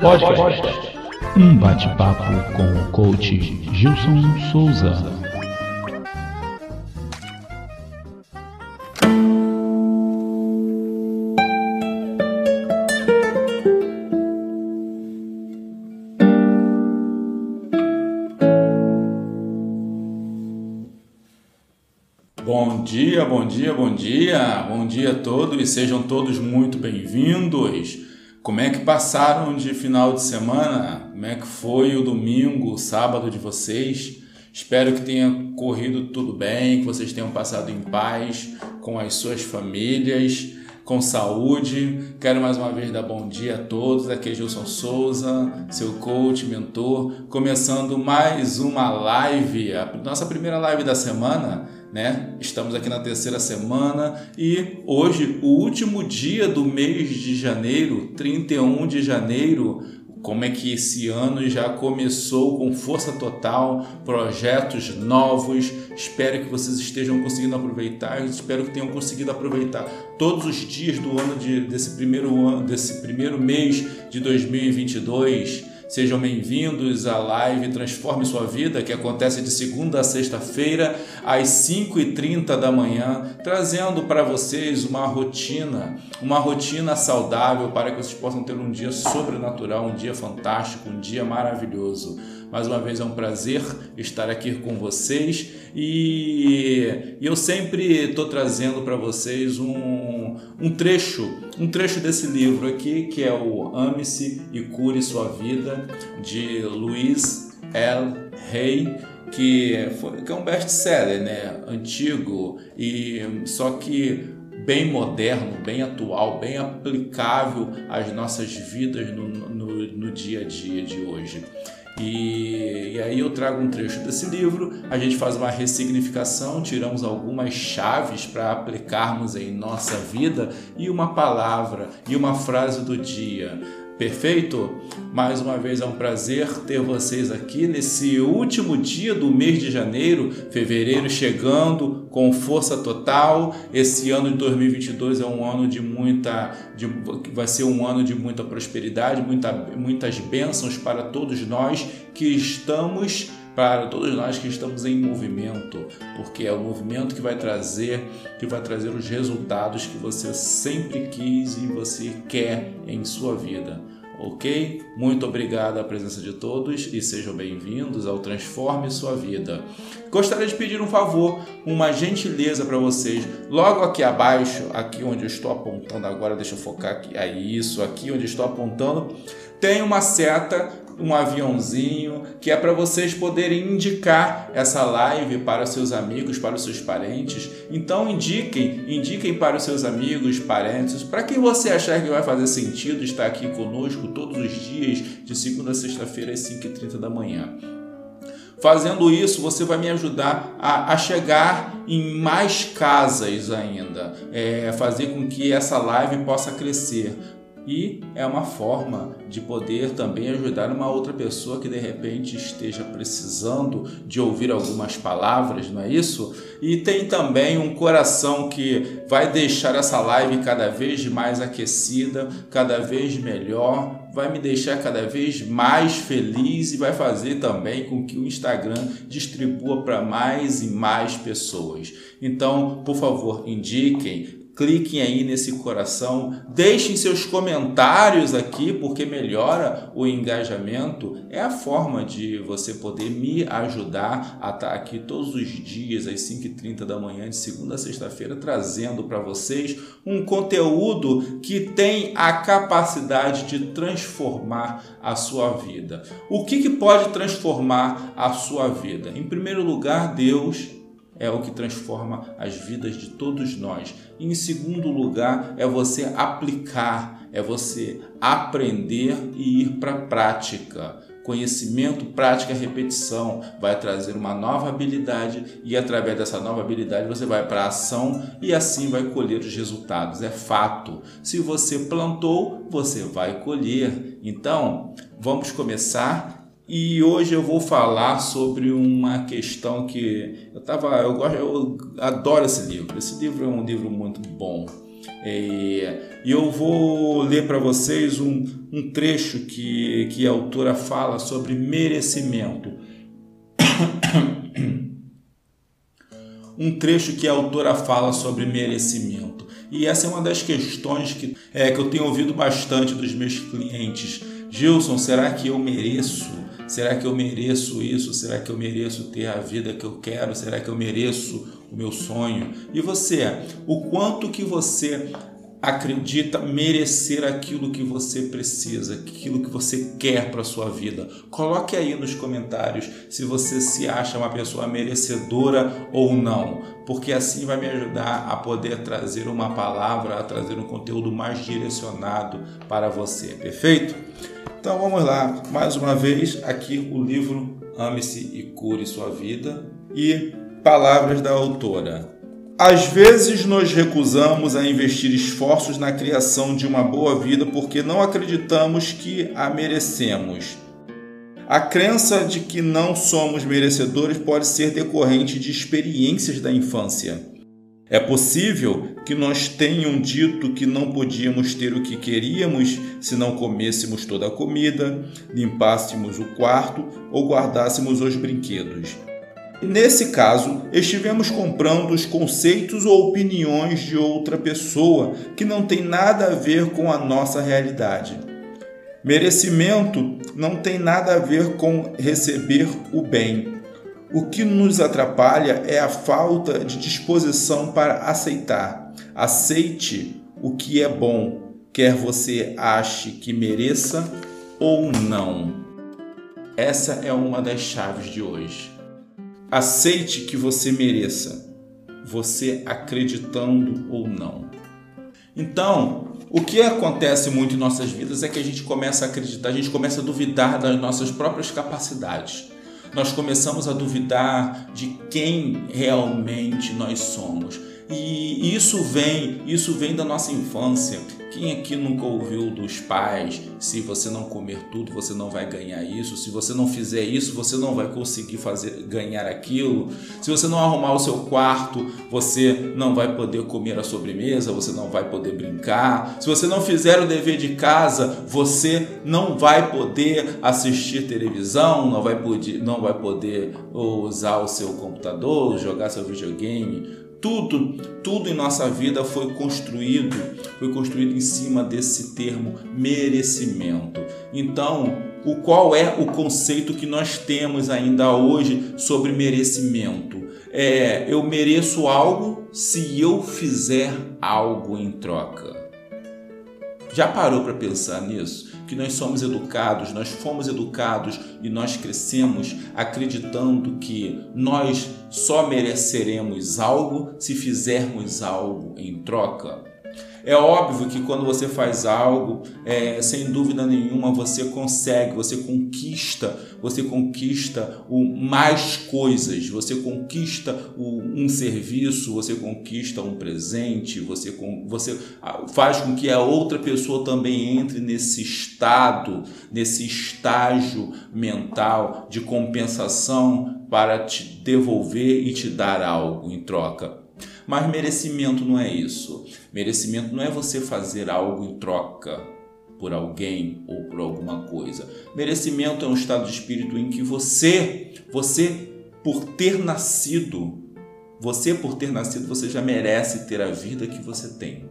Podcast. Um bate-papo com o coach Gilson Souza. Dia, bom dia, bom dia, bom dia a todos e sejam todos muito bem-vindos. Como é que passaram de final de semana? Como é que foi o domingo, o sábado de vocês? Espero que tenha corrido tudo bem, que vocês tenham passado em paz com as suas famílias, com saúde. Quero mais uma vez dar bom dia a todos. Aqui é Gilson Souza, seu coach, mentor, começando mais uma live, a nossa primeira live da semana né? Estamos aqui na terceira semana e hoje, o último dia do mês de janeiro, 31 de janeiro, como é que esse ano já começou com força total, projetos novos. Espero que vocês estejam conseguindo aproveitar. Espero que tenham conseguido aproveitar todos os dias do ano de, desse primeiro ano, desse primeiro mês de 2022. Sejam bem-vindos à live Transforme Sua Vida, que acontece de segunda a sexta-feira, às 5h30 da manhã, trazendo para vocês uma rotina, uma rotina saudável para que vocês possam ter um dia sobrenatural, um dia fantástico, um dia maravilhoso. Mais uma vez é um prazer estar aqui com vocês e eu sempre estou trazendo para vocês um, um trecho, um trecho desse livro aqui que é o Ame-se e Cure Sua Vida de Luiz L. Hay que, foi, que é um best-seller, né? Antigo e só que bem moderno, bem atual, bem aplicável às nossas vidas no, no, no dia a dia de hoje. E, e, aí eu trago um trecho desse livro, a gente faz uma ressignificação, tiramos algumas chaves para aplicarmos em nossa vida e uma palavra e uma frase do dia. Perfeito? Mais uma vez é um prazer ter vocês aqui nesse último dia do mês de janeiro, fevereiro chegando com força total. Esse ano de 2022 é um ano de muita, de, vai ser um ano de muita prosperidade, muita, muitas bênçãos para todos nós que estamos para todos nós que estamos em movimento, porque é o movimento que vai trazer, que vai trazer os resultados que você sempre quis e você quer em sua vida. Ok? Muito obrigado à presença de todos e sejam bem-vindos ao Transforme Sua Vida. Gostaria de pedir um favor, uma gentileza para vocês. Logo aqui abaixo, aqui onde eu estou apontando agora, deixa eu focar aqui, é isso, aqui onde estou apontando, tem uma seta um aviãozinho, que é para vocês poderem indicar essa live para os seus amigos, para os seus parentes. Então indiquem, indiquem para os seus amigos, parentes, para quem você achar que vai fazer sentido estar aqui conosco todos os dias, de segunda a sexta-feira às 5h30 da manhã. Fazendo isso, você vai me ajudar a, a chegar em mais casas ainda, é, fazer com que essa live possa crescer e é uma forma de poder também ajudar uma outra pessoa que de repente esteja precisando de ouvir algumas palavras, não é isso? E tem também um coração que vai deixar essa live cada vez mais aquecida, cada vez melhor, vai me deixar cada vez mais feliz e vai fazer também com que o Instagram distribua para mais e mais pessoas. Então, por favor, indiquem, cliquem aí nesse coração, deixem seus comentários aqui, porque melhora o engajamento. É a forma de você poder me ajudar a estar aqui todos os dias, às 5h30 da manhã, de segunda a sexta-feira, trazendo para vocês um conteúdo que tem a capacidade de transformar a sua vida. O que, que pode transformar a sua vida? Em primeiro lugar, Deus é o que transforma as vidas de todos nós. E em segundo lugar, é você aplicar, é você aprender e ir para a prática. Conhecimento, prática, repetição vai trazer uma nova habilidade e através dessa nova habilidade você vai para a ação e assim vai colher os resultados. É fato. Se você plantou, você vai colher. Então, vamos começar e hoje eu vou falar sobre uma questão que eu tava, eu gosto, eu adoro esse livro. Esse livro é um livro muito bom. É, e eu vou ler para vocês um, um trecho que, que a autora fala sobre merecimento. um trecho que a autora fala sobre merecimento. E essa é uma das questões que, é, que eu tenho ouvido bastante dos meus clientes. Gilson, será que eu mereço? Será que eu mereço isso? Será que eu mereço ter a vida que eu quero? Será que eu mereço o meu sonho? E você, o quanto que você acredita merecer aquilo que você precisa, aquilo que você quer para sua vida. Coloque aí nos comentários se você se acha uma pessoa merecedora ou não, porque assim vai me ajudar a poder trazer uma palavra, a trazer um conteúdo mais direcionado para você. Perfeito? Então vamos lá, mais uma vez aqui o livro Ame-se e Cure Sua Vida e palavras da autora. Às vezes nos recusamos a investir esforços na criação de uma boa vida porque não acreditamos que a merecemos. A crença de que não somos merecedores pode ser decorrente de experiências da infância. É possível que nós tenham dito que não podíamos ter o que queríamos se não comêssemos toda a comida, limpássemos o quarto ou guardássemos os brinquedos. Nesse caso, estivemos comprando os conceitos ou opiniões de outra pessoa que não tem nada a ver com a nossa realidade. Merecimento não tem nada a ver com receber o bem. O que nos atrapalha é a falta de disposição para aceitar. Aceite o que é bom, quer você ache que mereça ou não. Essa é uma das chaves de hoje. Aceite que você mereça, você acreditando ou não. Então, o que acontece muito em nossas vidas é que a gente começa a acreditar, a gente começa a duvidar das nossas próprias capacidades. Nós começamos a duvidar de quem realmente nós somos. E isso vem, isso vem da nossa infância. Quem aqui nunca ouviu dos pais: se você não comer tudo, você não vai ganhar isso, se você não fizer isso, você não vai conseguir fazer ganhar aquilo, se você não arrumar o seu quarto, você não vai poder comer a sobremesa, você não vai poder brincar, se você não fizer o dever de casa, você não vai poder assistir televisão, não vai poder, não vai poder usar o seu computador, jogar seu videogame tudo, tudo em nossa vida foi construído, foi construído em cima desse termo merecimento. Então, o qual é o conceito que nós temos ainda hoje sobre merecimento? É, eu mereço algo se eu fizer algo em troca. Já parou para pensar nisso? que nós somos educados, nós fomos educados e nós crescemos acreditando que nós só mereceremos algo se fizermos algo em troca. É óbvio que quando você faz algo, é, sem dúvida nenhuma, você consegue, você conquista, você conquista o mais coisas, você conquista o, um serviço, você conquista um presente, você, você faz com que a outra pessoa também entre nesse estado, nesse estágio mental de compensação para te devolver e te dar algo em troca. Mas merecimento não é isso. Merecimento não é você fazer algo em troca por alguém ou por alguma coisa. Merecimento é um estado de espírito em que você, você por ter nascido, você por ter nascido, você já merece ter a vida que você tem.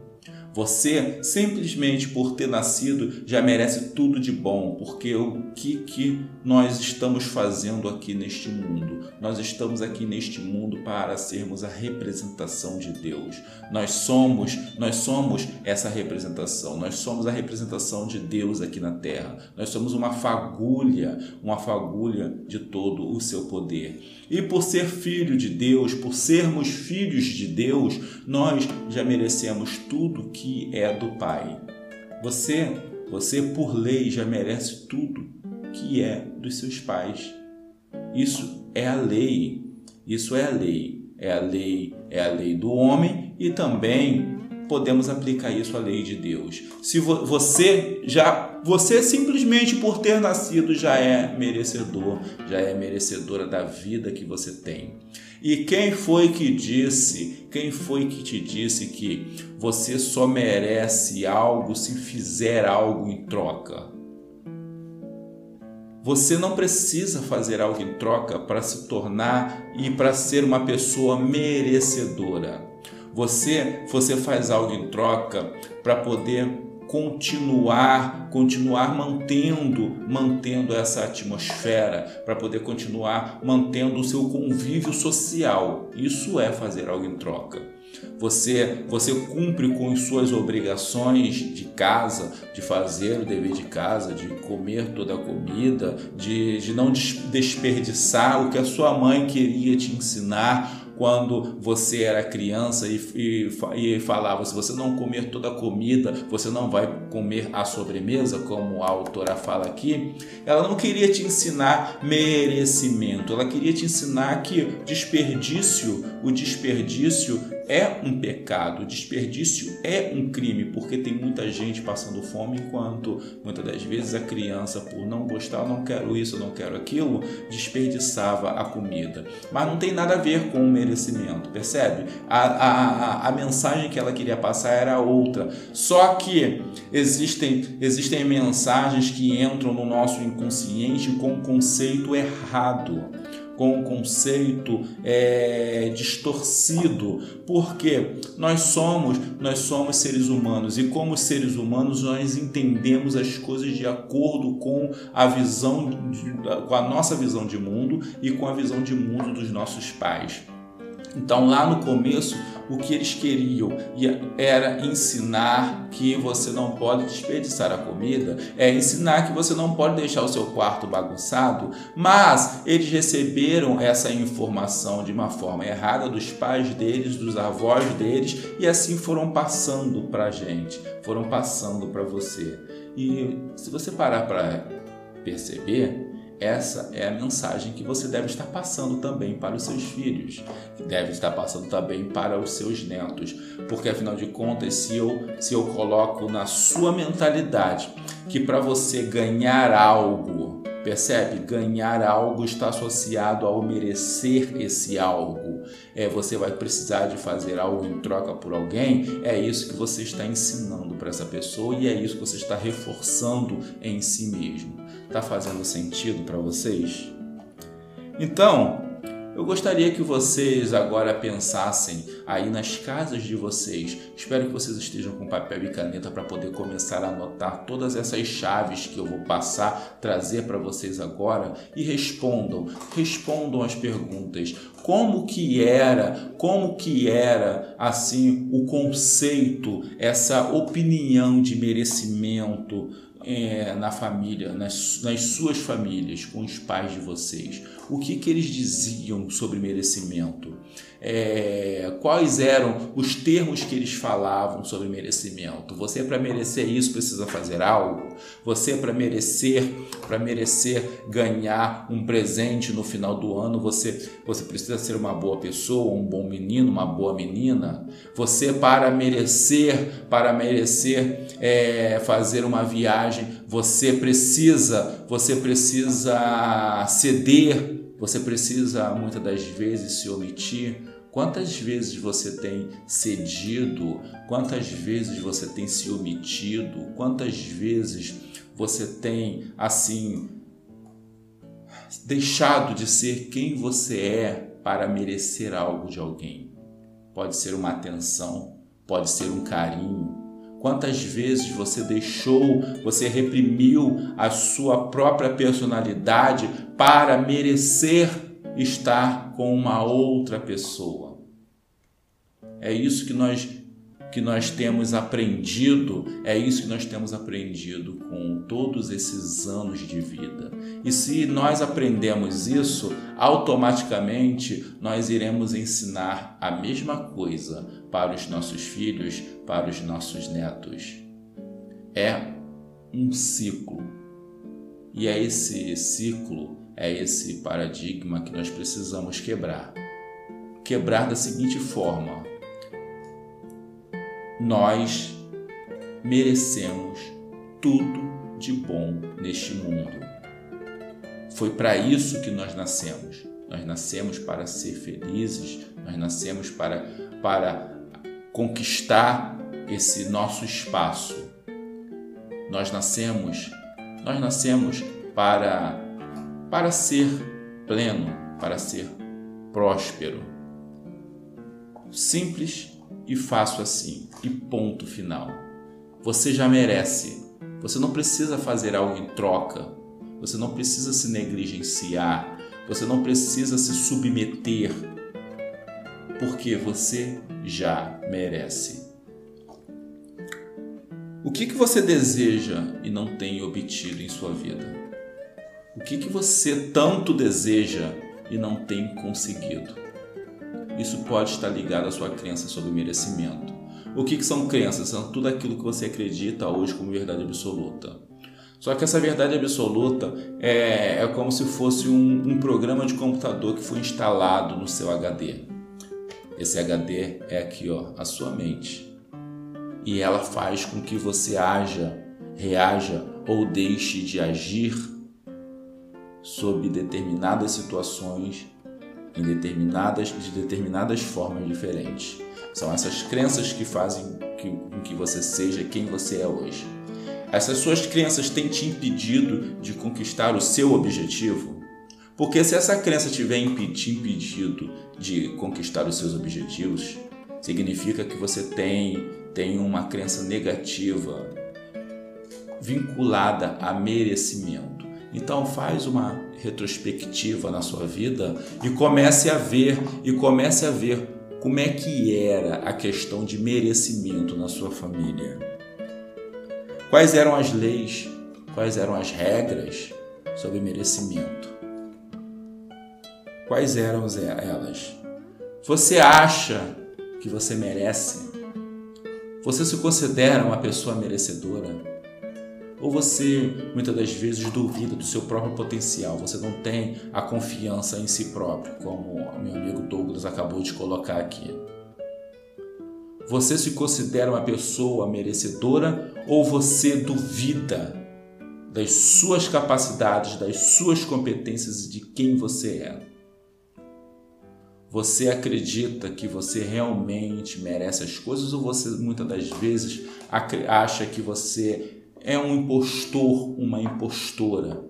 Você, simplesmente por ter nascido, já merece tudo de bom, porque o que, que nós estamos fazendo aqui neste mundo? Nós estamos aqui neste mundo para sermos a representação de Deus. Nós somos, nós somos essa representação. Nós somos a representação de Deus aqui na terra. Nós somos uma fagulha, uma fagulha de todo o seu poder. E por ser filho de Deus, por sermos filhos de Deus, nós já merecemos tudo que é do Pai. Você, você por lei já merece tudo que é dos seus pais. Isso é a lei. Isso é a lei. É a lei, é a lei do homem e também podemos aplicar isso à lei de Deus. Se você já, você simplesmente por ter nascido já é merecedor, já é merecedora da vida que você tem. E quem foi que disse, quem foi que te disse que você só merece algo se fizer algo em troca? Você não precisa fazer algo em troca para se tornar e para ser uma pessoa merecedora. Você, você faz algo em troca para poder continuar, continuar mantendo, mantendo essa atmosfera, para poder continuar mantendo o seu convívio social. Isso é fazer algo em troca. Você, você cumpre com suas obrigações de casa, de fazer o dever de casa, de comer toda a comida, de, de não desperdiçar o que a sua mãe queria te ensinar quando você era criança e, e, e, falava: se você não comer toda a comida, você não vai comer a sobremesa, como a autora fala aqui. Ela não queria te ensinar merecimento, ela queria te ensinar que desperdício, o desperdício é um pecado, desperdício é um crime, porque tem muita gente passando fome, enquanto muitas das vezes a criança, por não gostar, não quero isso, não quero aquilo, desperdiçava a comida. Mas não tem nada a ver com o merecimento, percebe? A, a, a, a mensagem que ela queria passar era outra. Só que existem, existem mensagens que entram no nosso inconsciente com conceito errado com um conceito é, distorcido, porque nós somos nós somos seres humanos. E como seres humanos nós entendemos as coisas de acordo com a visão de, com a nossa visão de mundo e com a visão de mundo dos nossos pais. Então, lá no começo, o que eles queriam era ensinar que você não pode desperdiçar a comida, é ensinar que você não pode deixar o seu quarto bagunçado, mas eles receberam essa informação de uma forma errada dos pais deles, dos avós deles, e assim foram passando para a gente, foram passando para você. E se você parar para perceber, essa é a mensagem que você deve estar passando também para os seus filhos, deve estar passando também para os seus netos, porque afinal de contas, se eu, se eu coloco na sua mentalidade que para você ganhar algo, percebe? Ganhar algo está associado ao merecer esse algo. É, você vai precisar de fazer algo em troca por alguém, é isso que você está ensinando para essa pessoa e é isso que você está reforçando em si mesmo. Está fazendo sentido para vocês? Então, eu gostaria que vocês agora pensassem aí nas casas de vocês. Espero que vocês estejam com papel e caneta para poder começar a anotar todas essas chaves que eu vou passar, trazer para vocês agora e respondam, respondam as perguntas. Como que era, como que era assim o conceito, essa opinião de merecimento é, na família, nas, nas suas famílias, com os pais de vocês? O que, que eles diziam sobre merecimento? é, quais eram os termos que eles falavam sobre merecimento. Você para merecer isso precisa fazer algo. Você para merecer, para merecer ganhar um presente no final do ano, você você precisa ser uma boa pessoa, um bom menino, uma boa menina. Você para merecer, para merecer é, fazer uma viagem, você precisa, você precisa ceder você precisa muitas das vezes se omitir. Quantas vezes você tem cedido? Quantas vezes você tem se omitido? Quantas vezes você tem assim deixado de ser quem você é para merecer algo de alguém? Pode ser uma atenção, pode ser um carinho, Quantas vezes você deixou, você reprimiu a sua própria personalidade para merecer estar com uma outra pessoa? É isso que nós que nós temos aprendido, é isso que nós temos aprendido com todos esses anos de vida. E se nós aprendemos isso, automaticamente nós iremos ensinar a mesma coisa para os nossos filhos, para os nossos netos. É um ciclo. E é esse ciclo, é esse paradigma que nós precisamos quebrar. Quebrar da seguinte forma: nós merecemos tudo de bom neste mundo. Foi para isso que nós nascemos. Nós nascemos para ser felizes, nós nascemos para, para conquistar esse nosso espaço. Nós nascemos, nós nascemos para para ser pleno, para ser próspero. Simples e fácil assim, e ponto final. Você já merece. Você não precisa fazer algo em troca. Você não precisa se negligenciar. Você não precisa se submeter. Porque você já merece. O que, que você deseja e não tem obtido em sua vida? O que, que você tanto deseja e não tem conseguido? Isso pode estar ligado à sua crença sobre merecimento. O que, que são crenças? São tudo aquilo que você acredita hoje como verdade absoluta. Só que essa verdade absoluta é, é como se fosse um, um programa de computador que foi instalado no seu HD. Esse HD é aqui, ó, a sua mente e ela faz com que você haja, reaja ou deixe de agir sob determinadas situações em determinadas de determinadas formas diferentes. São essas crenças que fazem que, com que você seja quem você é hoje. Essas suas crenças têm te impedido de conquistar o seu objetivo? Porque se essa crença tiver te impedido de conquistar os seus objetivos, significa que você tem tem uma crença negativa vinculada a merecimento. Então faz uma retrospectiva na sua vida e comece a ver e comece a ver como é que era a questão de merecimento na sua família. Quais eram as leis, quais eram as regras sobre merecimento? Quais eram elas? Você acha que você merece? Você se considera uma pessoa merecedora? Ou você muitas das vezes duvida do seu próprio potencial? Você não tem a confiança em si próprio, como meu amigo Douglas acabou de colocar aqui. Você se considera uma pessoa merecedora ou você duvida das suas capacidades, das suas competências e de quem você é? Você acredita que você realmente merece as coisas ou você muitas das vezes acha que você é um impostor, uma impostora?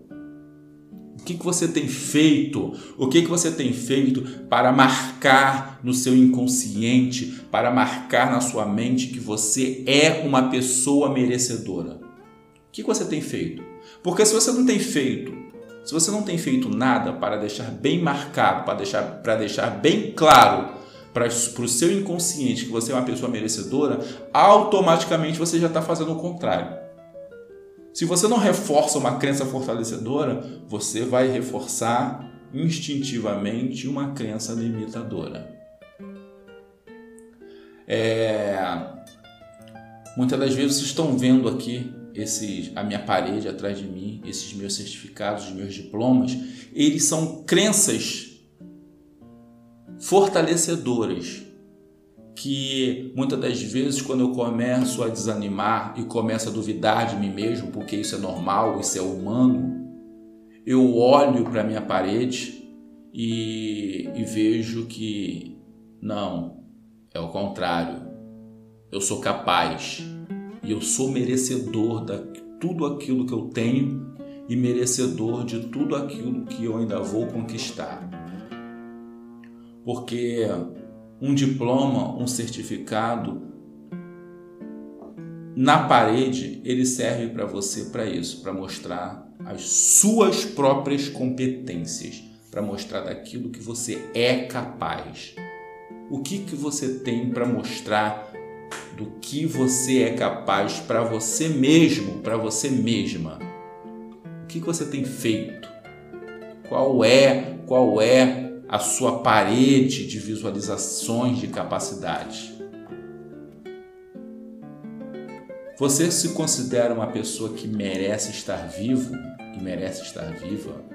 O que, que você tem feito? O que, que você tem feito para marcar no seu inconsciente, para marcar na sua mente que você é uma pessoa merecedora? O que, que você tem feito? Porque se você não tem feito se você não tem feito nada para deixar bem marcado, para deixar, para deixar bem claro para, para o seu inconsciente que você é uma pessoa merecedora, automaticamente você já está fazendo o contrário. Se você não reforça uma crença fortalecedora, você vai reforçar instintivamente uma crença limitadora. É... Muitas das vezes vocês estão vendo aqui a minha parede atrás de mim, esses meus certificados, meus diplomas, eles são crenças fortalecedoras que muitas das vezes quando eu começo a desanimar e começo a duvidar de mim mesmo, porque isso é normal, isso é humano, eu olho para minha parede e, e vejo que não, é o contrário. Eu sou capaz, e eu sou merecedor de tudo aquilo que eu tenho e merecedor de tudo aquilo que eu ainda vou conquistar. Porque um diploma, um certificado na parede, ele serve para você para isso, para mostrar as suas próprias competências, para mostrar daquilo que você é capaz. O que que você tem para mostrar do que você é capaz para você mesmo, para você mesma. O que você tem feito? Qual é, qual é a sua parede de visualizações de capacidade? Você se considera uma pessoa que merece estar vivo, que merece estar viva?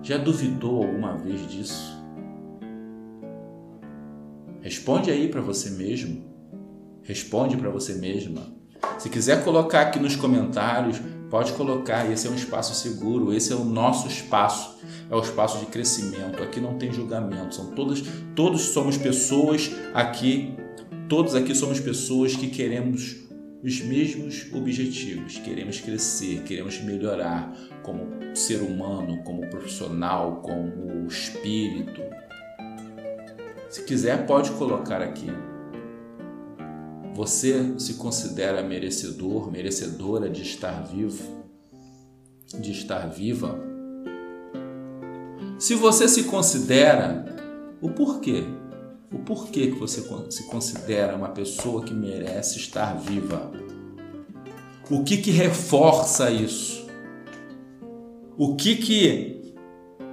Já duvidou alguma vez disso? Responde aí para você mesmo. Responde para você mesma. Se quiser colocar aqui nos comentários, pode colocar. Esse é um espaço seguro, esse é o nosso espaço, é o espaço de crescimento. Aqui não tem julgamento, são todos, todos somos pessoas aqui, todos aqui somos pessoas que queremos os mesmos objetivos, queremos crescer, queremos melhorar como ser humano, como profissional, como espírito. Se quiser, pode colocar aqui. Você se considera merecedor, merecedora de estar vivo, de estar viva? Se você se considera, o porquê? O porquê que você se considera uma pessoa que merece estar viva? O que que reforça isso? O que que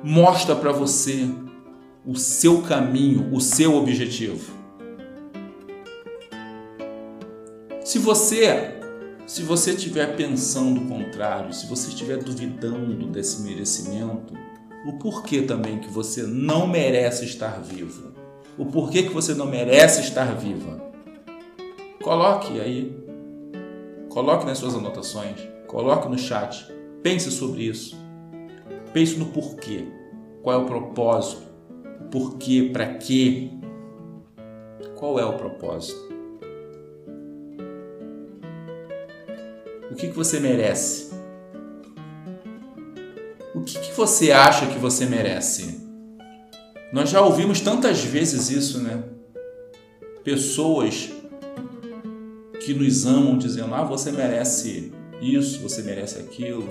mostra para você o seu caminho, o seu objetivo? Se você se você estiver pensando o contrário, se você estiver duvidando desse merecimento, o porquê também que você não merece estar vivo? O porquê que você não merece estar viva? Coloque aí. Coloque nas suas anotações, coloque no chat. Pense sobre isso. Pense no porquê. Qual é o propósito? Porquê? Para quê? Qual é o propósito? Que, que você merece? O que, que você acha que você merece? Nós já ouvimos tantas vezes isso, né? Pessoas que nos amam dizendo: ah, você merece isso, você merece aquilo.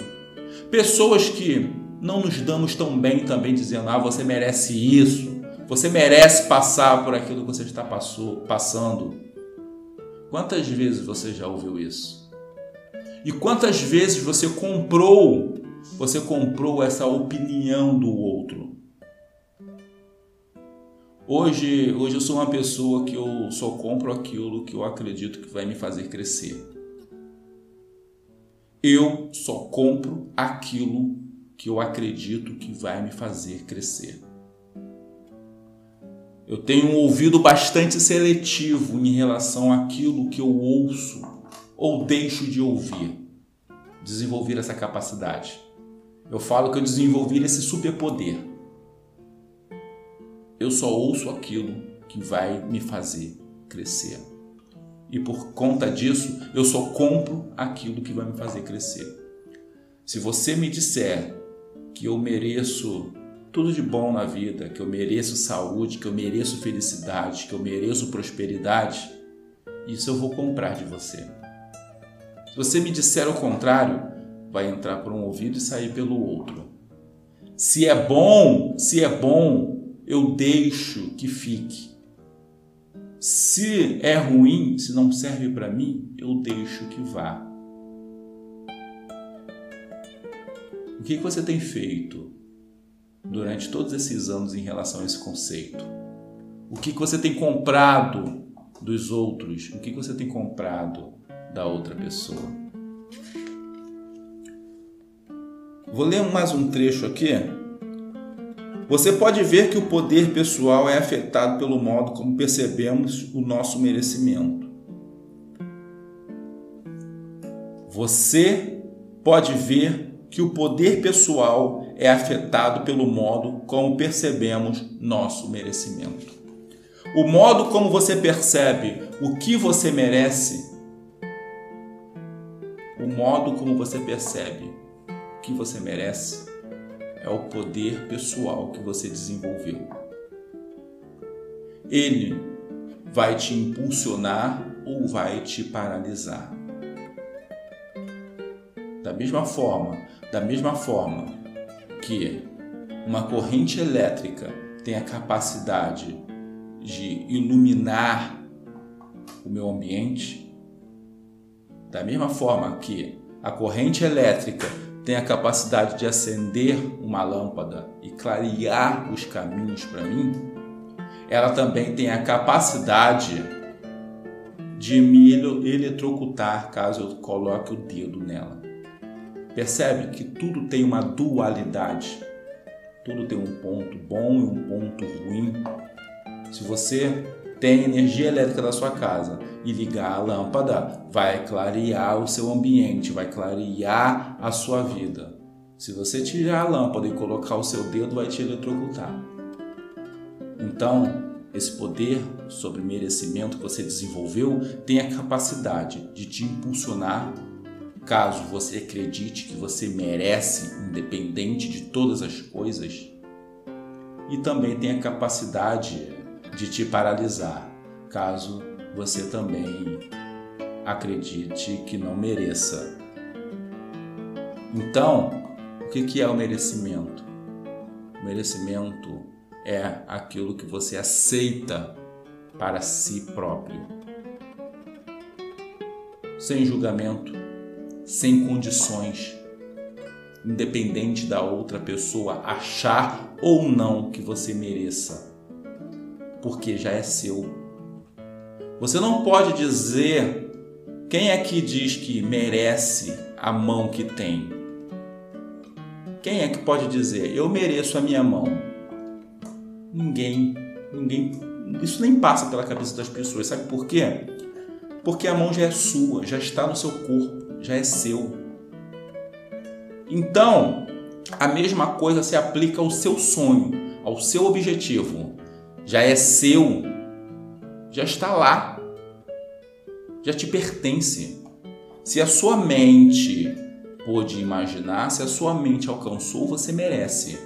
Pessoas que não nos damos tão bem também dizendo: ah, você merece isso, você merece passar por aquilo que você está passou, passando. Quantas vezes você já ouviu isso? E quantas vezes você comprou, você comprou essa opinião do outro? Hoje, hoje eu sou uma pessoa que eu só compro aquilo que eu acredito que vai me fazer crescer. Eu só compro aquilo que eu acredito que vai me fazer crescer. Eu tenho um ouvido bastante seletivo em relação àquilo que eu ouço ou deixo de ouvir? Desenvolver essa capacidade. Eu falo que eu desenvolvi esse superpoder. Eu só ouço aquilo que vai me fazer crescer. E por conta disso, eu só compro aquilo que vai me fazer crescer. Se você me disser que eu mereço tudo de bom na vida, que eu mereço saúde, que eu mereço felicidade, que eu mereço prosperidade, isso eu vou comprar de você. Se você me disser o contrário, vai entrar por um ouvido e sair pelo outro. Se é bom, se é bom, eu deixo que fique. Se é ruim, se não serve para mim, eu deixo que vá. O que você tem feito durante todos esses anos em relação a esse conceito? O que você tem comprado dos outros? O que você tem comprado da outra pessoa. Vou ler mais um trecho aqui. Você pode ver que o poder pessoal é afetado pelo modo como percebemos o nosso merecimento. Você pode ver que o poder pessoal é afetado pelo modo como percebemos nosso merecimento. O modo como você percebe o que você merece modo como você percebe o que você merece é o poder pessoal que você desenvolveu. Ele vai te impulsionar ou vai te paralisar. Da mesma forma, da mesma forma que uma corrente elétrica tem a capacidade de iluminar o meu ambiente, da mesma forma que a corrente elétrica tem a capacidade de acender uma lâmpada e clarear os caminhos para mim, ela também tem a capacidade de me eletrocutar caso eu coloque o dedo nela. Percebe que tudo tem uma dualidade. Tudo tem um ponto bom e um ponto ruim. Se você tem energia elétrica da sua casa e ligar a lâmpada, vai clarear o seu ambiente, vai clarear a sua vida. Se você tirar a lâmpada e colocar o seu dedo, vai te eletrocutar. Então, esse poder sobre merecimento que você desenvolveu tem a capacidade de te impulsionar caso você acredite que você merece, independente de todas as coisas, e também tem a capacidade de te paralisar, caso você também acredite que não mereça. Então, o que é o merecimento? O merecimento é aquilo que você aceita para si próprio, sem julgamento, sem condições, independente da outra pessoa achar ou não que você mereça, porque já é seu. Você não pode dizer quem é que diz que merece a mão que tem. Quem é que pode dizer eu mereço a minha mão? Ninguém, ninguém, isso nem passa pela cabeça das pessoas. Sabe por quê? Porque a mão já é sua, já está no seu corpo, já é seu. Então, a mesma coisa se aplica ao seu sonho, ao seu objetivo. Já é seu, já está lá, já te pertence. Se a sua mente pôde imaginar, se a sua mente alcançou, você merece.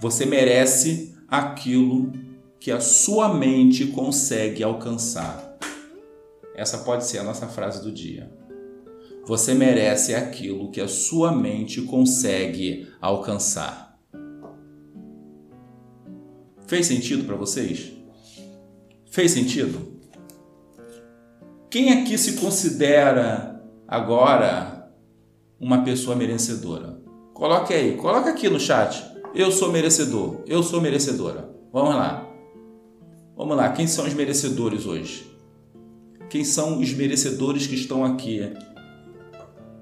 Você merece aquilo que a sua mente consegue alcançar. Essa pode ser a nossa frase do dia. Você merece aquilo que a sua mente consegue alcançar. Fez sentido para vocês? Fez sentido? Quem aqui se considera agora uma pessoa merecedora? Coloque aí, coloca aqui no chat. Eu sou merecedor, eu sou merecedora. Vamos lá. Vamos lá, quem são os merecedores hoje? Quem são os merecedores que estão aqui?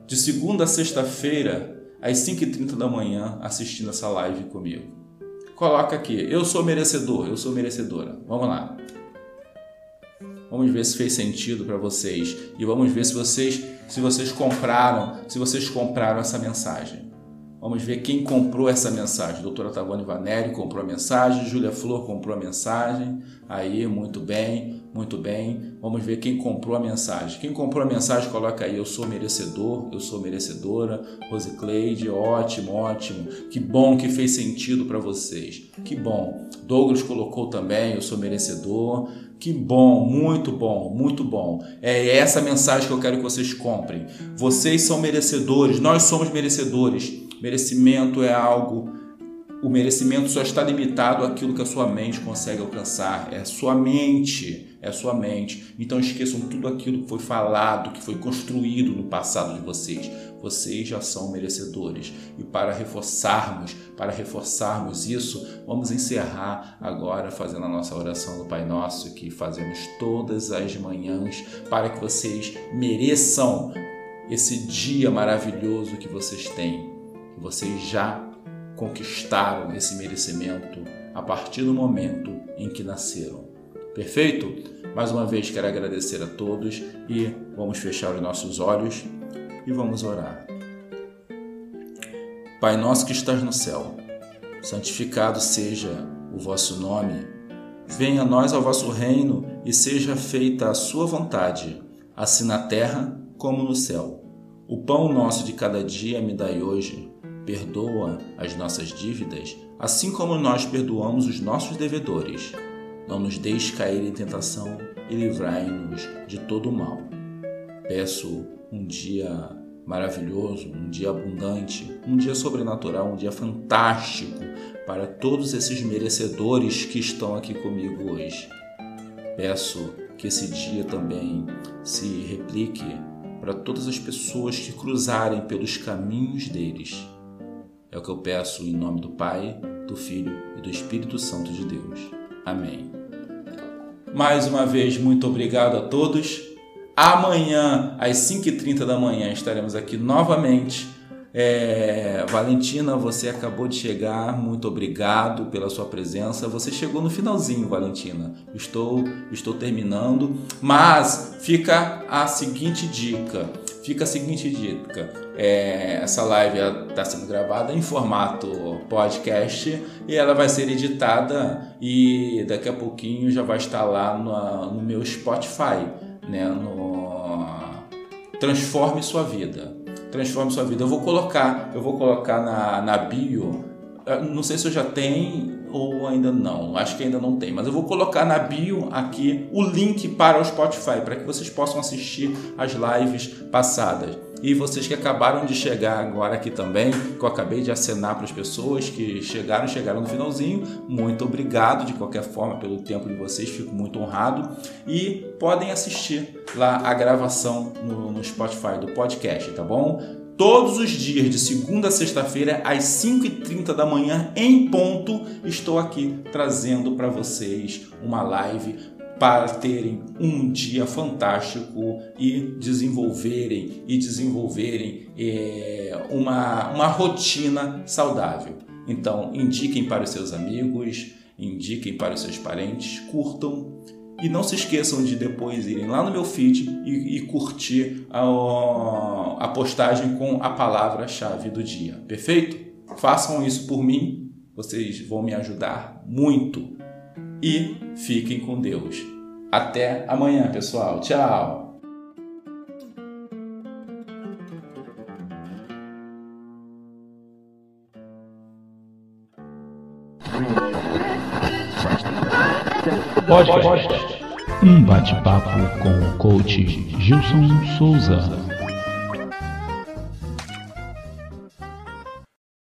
De segunda a sexta-feira, às 5h30 da manhã, assistindo essa live comigo. Coloca aqui, eu sou merecedor, eu sou merecedora. Vamos lá. Vamos ver se fez sentido para vocês e vamos ver se vocês se vocês compraram, se vocês compraram essa mensagem. Vamos ver quem comprou essa mensagem. Doutora Tavone Vanelli comprou a mensagem, Júlia Flor comprou a mensagem. Aí, muito bem, muito bem. Vamos ver quem comprou a mensagem. Quem comprou a mensagem, coloca aí, eu sou merecedor, eu sou merecedora. Rosicleide, ótimo, ótimo. Que bom que fez sentido para vocês. Que bom. Douglas colocou também, eu sou merecedor. Que bom, muito bom, muito bom. É essa mensagem que eu quero que vocês comprem. Vocês são merecedores, nós somos merecedores. Merecimento é algo. O merecimento só está limitado àquilo que a sua mente consegue alcançar. É sua mente, é sua mente. Então esqueçam tudo aquilo que foi falado, que foi construído no passado de vocês. Vocês já são merecedores. E para reforçarmos, para reforçarmos isso, vamos encerrar agora fazendo a nossa oração do Pai Nosso que fazemos todas as manhãs para que vocês mereçam esse dia maravilhoso que vocês têm vocês já conquistaram esse merecimento a partir do momento em que nasceram. Perfeito? Mais uma vez quero agradecer a todos e vamos fechar os nossos olhos e vamos orar. Pai nosso que estás no céu, santificado seja o vosso nome. Venha a nós ao vosso reino e seja feita a sua vontade, assim na terra como no céu. O pão nosso de cada dia me dai hoje perdoa as nossas dívidas, assim como nós perdoamos os nossos devedores. Não nos deixe cair em tentação e livrai-nos de todo o mal. Peço um dia maravilhoso, um dia abundante, um dia sobrenatural, um dia fantástico para todos esses merecedores que estão aqui comigo hoje. Peço que esse dia também se replique para todas as pessoas que cruzarem pelos caminhos deles é o que eu peço em nome do Pai, do Filho e do Espírito Santo de Deus. Amém. Mais uma vez, muito obrigado a todos. Amanhã, às 5h30 da manhã, estaremos aqui novamente É, Valentina, você acabou de chegar, muito obrigado pela sua presença. Você chegou no finalzinho, Valentina. Estou, estou terminando, mas fica a seguinte dica. Fica a seguinte dica: é, essa live está sendo gravada em formato podcast e ela vai ser editada e daqui a pouquinho já vai estar lá no, no meu Spotify, né? No Transforme Sua Vida transforme sua vida. Eu vou colocar, eu vou colocar na, na bio, não sei se eu já tenho ou ainda não, acho que ainda não tem, mas eu vou colocar na bio aqui o link para o Spotify, para que vocês possam assistir as lives passadas. E vocês que acabaram de chegar agora aqui também, que eu acabei de acenar para as pessoas que chegaram, chegaram no finalzinho, muito obrigado de qualquer forma pelo tempo de vocês, fico muito honrado. E podem assistir lá a gravação no, no Spotify do podcast, tá bom? Todos os dias, de segunda a sexta-feira, às 5h30 da manhã, em ponto, estou aqui trazendo para vocês uma live para terem um dia fantástico e desenvolverem e desenvolverem é, uma, uma rotina saudável. Então, indiquem para os seus amigos, indiquem para os seus parentes, curtam e não se esqueçam de depois irem lá no meu feed e, e curtir a, a postagem com a palavra-chave do dia. Perfeito? Façam isso por mim, vocês vão me ajudar muito e fiquem com Deus. Até amanhã, pessoal. Tchau! Podcast. Um bate-papo com o coach Gilson Souza.